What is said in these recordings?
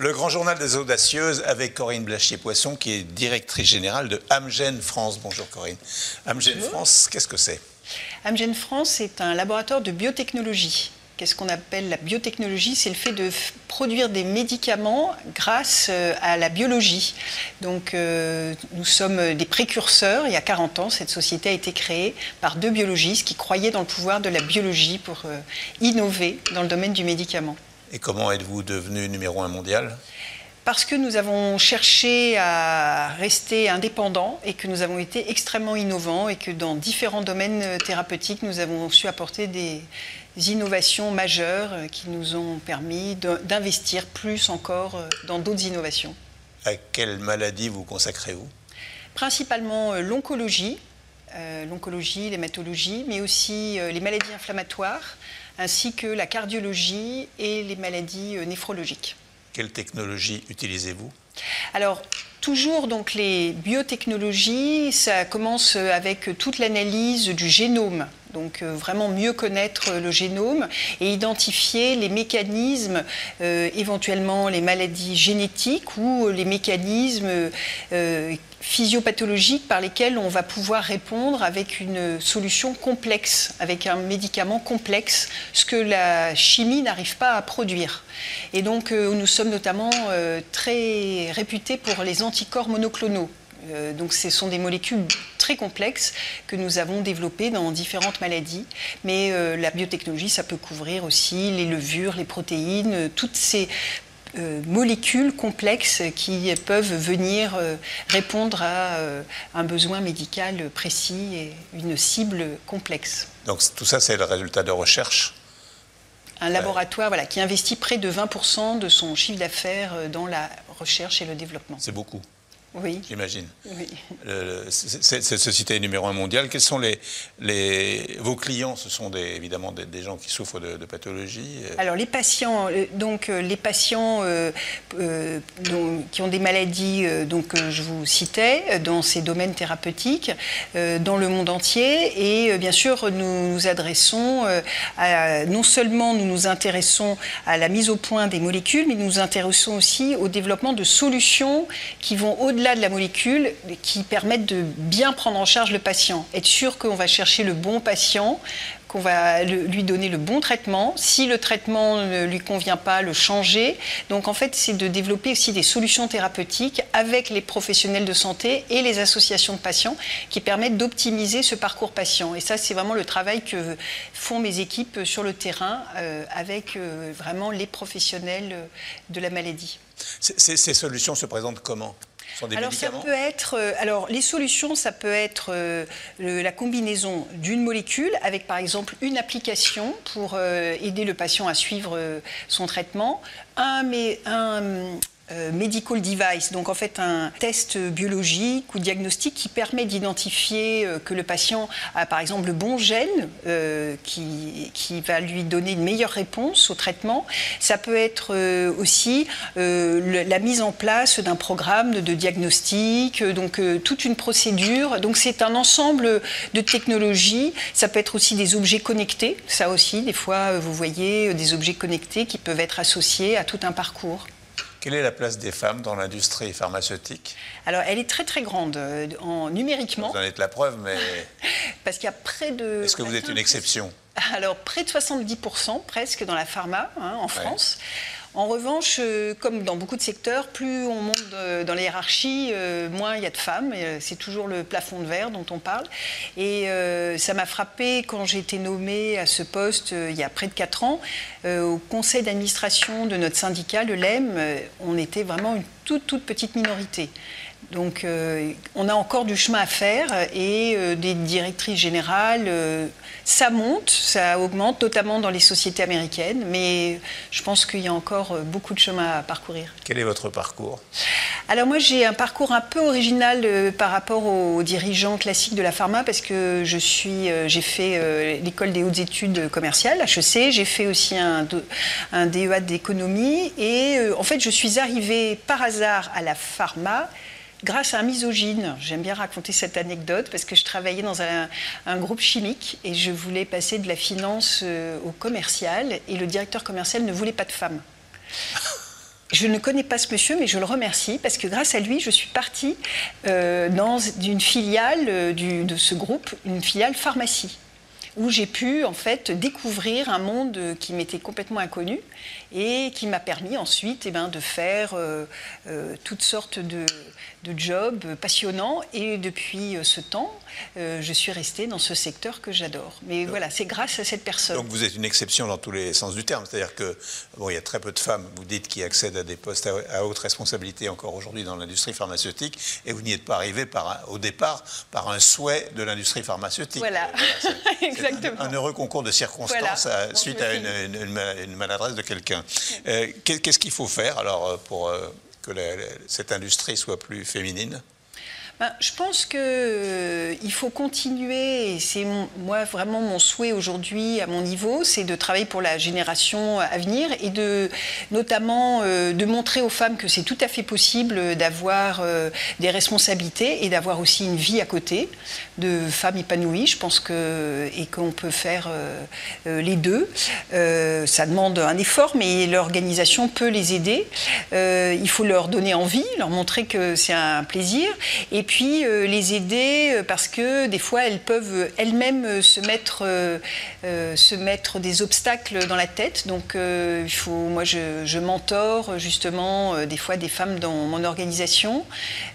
Le grand journal des audacieuses avec Corinne Blachier-Poisson, qui est directrice générale de Amgen France. Bonjour Corinne. Amgen France, qu'est-ce que c'est? Amgen France est un laboratoire de biotechnologie. Qu'est-ce qu'on appelle la biotechnologie? C'est le fait de produire des médicaments grâce euh, à la biologie. Donc euh, nous sommes des précurseurs. Il y a 40 ans, cette société a été créée par deux biologistes qui croyaient dans le pouvoir de la biologie pour euh, innover dans le domaine du médicament. Et comment êtes-vous devenu numéro un mondial? Parce que nous avons cherché à rester indépendants et que nous avons été extrêmement innovants et que dans différents domaines thérapeutiques, nous avons su apporter des innovations majeures qui nous ont permis d'investir plus encore dans d'autres innovations. À quelle maladie vous consacrez-vous? Principalement euh, l'oncologie, euh, l'oncologie, l'hématologie, mais aussi euh, les maladies inflammatoires, ainsi que la cardiologie et les maladies néphrologiques. Quelle technologie utilisez-vous? Alors, toujours donc les biotechnologies, ça commence avec toute l'analyse du génome. Donc euh, vraiment mieux connaître le génome et identifier les mécanismes, euh, éventuellement les maladies génétiques ou les mécanismes euh, physiopathologiques par lesquels on va pouvoir répondre avec une solution complexe, avec un médicament complexe, ce que la chimie n'arrive pas à produire. Et donc nous sommes notamment très réputés pour les anticorps monoclonaux. Euh, donc ce sont des molécules très complexes que nous avons développées dans différentes maladies. Mais la biotechnologie, ça peut couvrir aussi les levures, les protéines, toutes ces euh, molécules complexes qui peuvent venir euh, répondre à euh, un besoin médical précis et une cible complexe. Donc tout ça, c'est le résultat de recherche un laboratoire voilà, qui investit près de 20% de son chiffre d'affaires dans la recherche et le développement. C'est beaucoup oui. j'imagine. Oui. cette société numéro un mondiale, quels sont les, les, vos clients? Ce sont des, évidemment des, gens qui souffrent de, pathologies euh. Alors les patients, euh, donc euh, les patients qui ont des maladies, donc je vous citais, dans ces domaines thérapeutiques, dans le monde entier, et bien sûr nous nous adressons à, non seulement nous nous intéressons à la mise au point des molécules, mais nous nous intéressons aussi au développement de solutions qui vont au-delà de la molécule qui permettent de bien prendre en charge le patient. Être sûr qu'on va chercher le bon patient, qu'on va lui donner le bon traitement. Si le traitement ne lui convient pas, le changer. Donc en fait, c'est de développer aussi des solutions thérapeutiques avec les professionnels de santé et les associations de patients qui permettent d'optimiser ce parcours patient. Et ça, c'est vraiment le travail que font mes équipes sur le terrain euh, avec euh, vraiment les professionnels de la maladie. ces solutions se présentent comment? Alors ça peut être, euh, alors les solutions, ça peut être euh, la combinaison d'une molécule avec par exemple une application pour euh, aider le patient à suivre son traitement, un, mais, un euh, medical device, donc en fait un test biologique ou diagnostique qui permet d'identifier euh, que le patient a par exemple le bon gène euh, qui, qui, va lui donner une meilleure réponse au traitement. Ça peut être aussi la mise en place d'un programme de, de, diagnostic, donc toute une procédure. Donc c'est un ensemble de technologies. Ça peut être aussi des objets connectés. Ça aussi, des fois, vous voyez des objets connectés qui peuvent être associés à tout un parcours. Quelle est la place des femmes dans l'industrie pharmaceutique? Alors, elle est très très grande euh, en numériquement. Vous en êtes la preuve, mais parce qu'il y a près de. Est-ce que vous êtes une exception? Alors, près de 70% presque dans la pharma hein, en France. En revanche, euh, comme dans beaucoup de secteurs, plus on monte euh, dans les hiérarchies, euh, moins il y a de femmes. C'est toujours le plafond de verre dont on parle. Et ça m'a frappé quand j'ai été nommée à ce poste il y a près de 4 ans. au conseil d'administration de notre syndicat, le LEM, on était vraiment une toute, toute petite minorité. Donc euh, on a encore du chemin à faire et euh, des directrices générales, euh, ça monte, ça augmente, notamment dans les sociétés américaines, mais je pense qu'il y a encore beaucoup de chemin à parcourir. Quel est votre parcours? Alors moi j'ai un parcours un peu original par rapport aux dirigeants classiques de la pharma parce que je suis, j'ai fait l'école des hautes études commerciales, HEC, j'ai fait aussi un, un DEA d'économie et en fait je suis arrivée par hasard à la pharma grâce à un misogyne. J'aime bien raconter cette anecdote parce que je travaillais dans un, groupe chimique et je voulais passer de la finance euh, au commercial et le directeur commercial ne voulait pas de femmes. je ne connais pas ce monsieur, mais je le remercie parce que grâce à lui, je suis partie euh, dans une filiale euh, de ce groupe, une filiale pharmacie où j'ai pu en fait découvrir un monde qui m'était complètement inconnu et qui m'a permis ensuite eh ben, de faire euh, toutes sortes de, de job passionnant. Et depuis euh, ce temps, euh, je suis restée dans ce secteur que j'adore. Mais voilà, c'est grâce à cette personne. Donc vous êtes une exception dans tous les sens du terme. C'est-à-dire que bon, il y a très peu de femmes, vous dites, qui accèdent à des postes à, haute responsabilité encore aujourd'hui dans l'industrie pharmaceutique. Et vous n'y êtes pas arrivé par au départ par un souhait de l'industrie pharmaceutique. Voilà, euh, exactement. Un, heureux concours de circonstances suite à une, maladresse de quelqu'un. Qu'est-ce qu'il faut faire alors pour que cette industrie soit plus féminine ben, je pense qu'il euh, faut continuer, et c'est moi vraiment mon souhait aujourd'hui à mon niveau, c'est de travailler pour la génération à venir et de notamment euh, de montrer aux femmes que c'est tout à fait possible d'avoir euh, des responsabilités et d'avoir aussi une vie à côté de femmes épanouies. Je pense que et qu'on peut faire les deux. ça demande un effort, mais l'organisation peut les aider. il faut leur donner envie, leur montrer que c'est un plaisir. Et puis euh, les aider euh, parce que des fois elles peuvent elles-mêmes se mettre, euh, se mettre des obstacles dans la tête. Donc il faut, moi je, je mentor justement des fois des femmes dans mon organisation.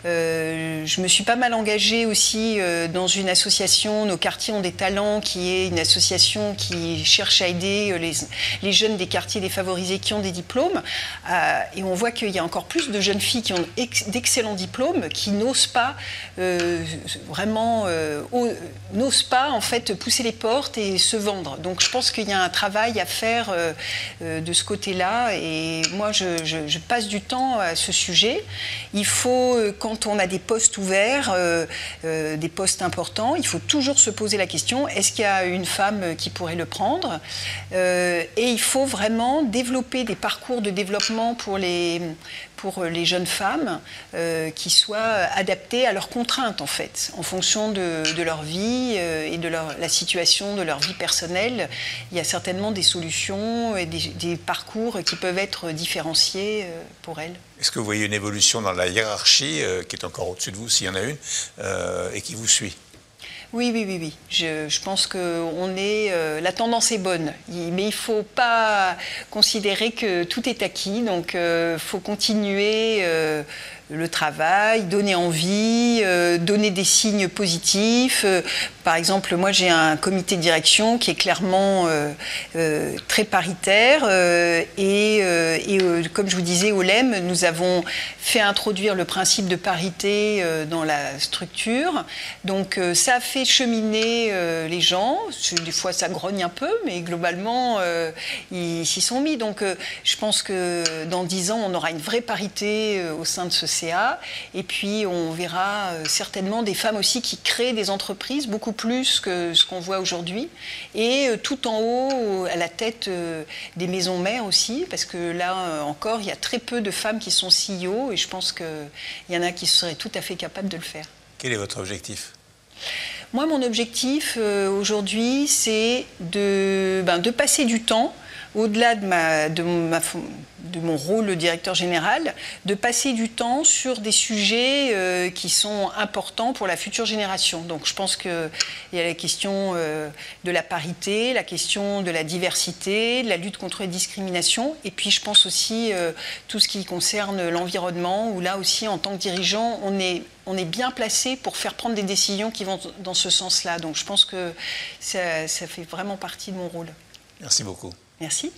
je me suis pas mal engagée aussi dans une association, Nos quartiers ont des talents, qui est une association qui cherche à aider les, les jeunes des quartiers défavorisés qui ont des diplômes. et on voit qu'il y a encore plus de jeunes filles qui ont d'excellents diplômes qui n'osent pas euh, vraiment euh, n'osent pas en fait pousser les portes et se vendre. Donc je pense qu'il y a un travail à faire euh, de ce côté-là et moi je, passe du temps à ce sujet. Il faut, quand on a des postes ouverts, des postes importants, il faut toujours se poser la question est-ce qu'il y a une femme qui pourrait le prendre Et il faut vraiment développer des parcours de développement pour les, pour les jeunes femmes qui soient adaptés à leurs contraintes en fait, en fonction de, leur vie euh, et de leur, la situation de leur vie personnelle. Il y a certainement des solutions et des, parcours qui peuvent être différenciés euh, pour elles. Est-ce que vous voyez une évolution dans la hiérarchie euh, qui est encore au-dessus de vous, s'il y en a une, et qui vous suit? Oui, oui, oui, oui. Je, pense que on est, la tendance est bonne, mais il ne faut pas considérer que tout est acquis. Donc, il faut continuer le travail, donner envie, euh, donner des signes positifs. Euh, par exemple, moi j'ai un comité de direction qui est clairement euh, très paritaire et, comme je vous disais au LEM, nous avons fait introduire le principe de parité dans la structure. Donc ça a fait cheminer les gens. Des fois ça grogne un peu, mais globalement ils s'y sont mis. Donc je pense que dans dix ans on aura une vraie parité au sein de ce et puis on verra euh, certainement des femmes aussi qui créent des entreprises beaucoup plus que ce qu'on voit aujourd'hui. Et euh, tout en haut, à la tête euh, des maisons mères aussi, parce que là encore, il y a très peu de femmes qui sont CEO et je pense qu'il y en a qui seraient tout à fait capables de le faire. Quel est votre objectif? Moi, mon objectif aujourd'hui, c'est de, ben, de passer du temps au-delà de, mon rôle de directeur général, de passer du temps sur des sujets euh, qui sont importants pour la future génération. Donc je pense qu'il y a la question euh, de la parité, la question de la diversité, de la lutte contre les discriminations, et puis je pense aussi euh, tout ce qui concerne l'environnement, où là aussi, en tant que dirigeant, on est bien placé pour faire prendre des décisions qui vont dans ce sens-là. Donc je pense que ça fait vraiment partie de mon rôle. Merci beaucoup. Merci.